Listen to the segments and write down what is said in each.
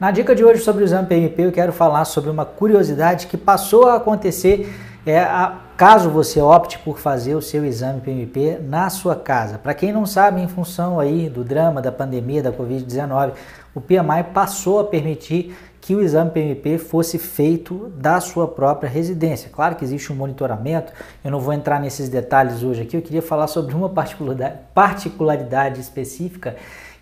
Na dica de hoje sobre o exame PMP, eu quero falar sobre uma curiosidade que passou a acontecer é, a, caso você opte por fazer o seu exame PMP na sua casa. Para quem não sabe, em função aí do drama da pandemia da Covid-19, o PMI passou a permitir que o exame PMP fosse feito da sua própria residência. Claro que existe um monitoramento, eu não vou entrar nesses detalhes hoje aqui, eu queria falar sobre uma particularidade, particularidade específica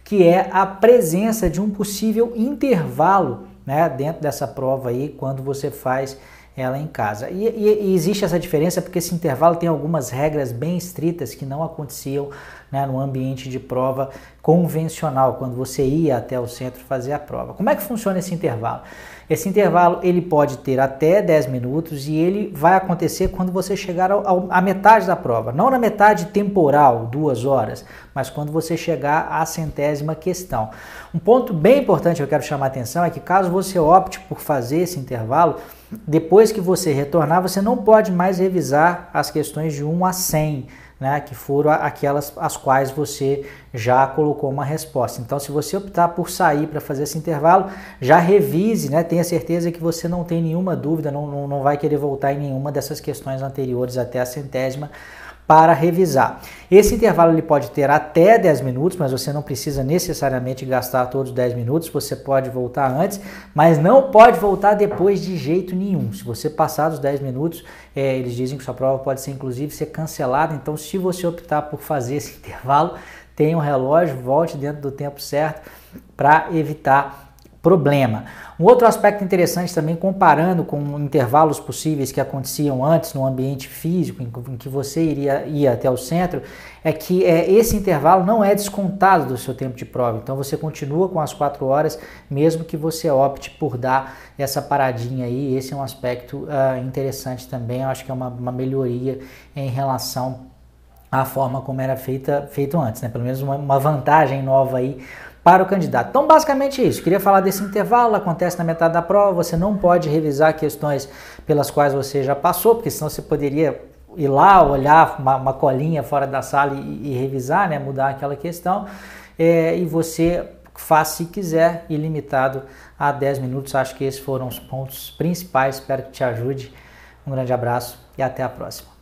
que é a presença de um possível intervalo né, dentro dessa prova aí quando você faz ela em casa. E, e, e, existe essa diferença porque esse intervalo tem algumas regras bem estritas que não aconteciam né, no ambiente de prova convencional, quando você ia até o centro fazer a prova. Como é que funciona esse intervalo? Esse intervalo ele pode ter até 10 minutos e ele vai acontecer quando você chegar à metade da prova. Não na metade temporal, duas horas, mas quando você chegar à centésima questão. Um ponto bem importante que eu quero chamar a atenção é que caso você opte por fazer esse intervalo, depois que você retornar, você não pode mais revisar as questões de 1 a 100 né, que foram aquelas as quais você já colocou uma resposta. Então, se você optar por sair para fazer esse intervalo, já revise, né, tenha certeza que você não tem nenhuma dúvida, não, não, não vai querer voltar em nenhuma dessas questões anteriores até a centésima, para revisar. Esse intervalo ele pode ter até 10 minutos, mas você não precisa necessariamente gastar todos os 10 minutos, você pode voltar antes, mas não pode voltar depois de jeito nenhum. Se você passar dos 10 minutos, é, eles dizem que sua prova pode ser inclusive ser cancelada, então se você optar por fazer esse intervalo, tenha um relógio, volte dentro do tempo certo para evitar problema. Um outro aspecto interessante também, comparando com intervalos possíveis que aconteciam antes no ambiente físico, em que você iria ir até o centro, é que é, esse intervalo não é descontado do seu tempo de prova. Então você continua com as quatro horas, mesmo que você opte por dar essa paradinha aí. Esse é um aspecto uh, interessante também. Eu acho que é uma, uma melhoria em relação à forma como era feita, feito antes, né? Pelo menos uma, uma vantagem nova aí para o candidato. Então, basicamente é isso. Queria falar desse intervalo, acontece na metade da prova, você não pode revisar questões pelas quais você já passou, porque senão você poderia ir lá, olhar uma, uma colinha fora da sala e, e revisar, né, mudar aquela questão, é, e você faz se quiser, ilimitado a 10 minutos. Acho que esses foram os pontos principais, espero que te ajude. Um grande abraço e até a próxima.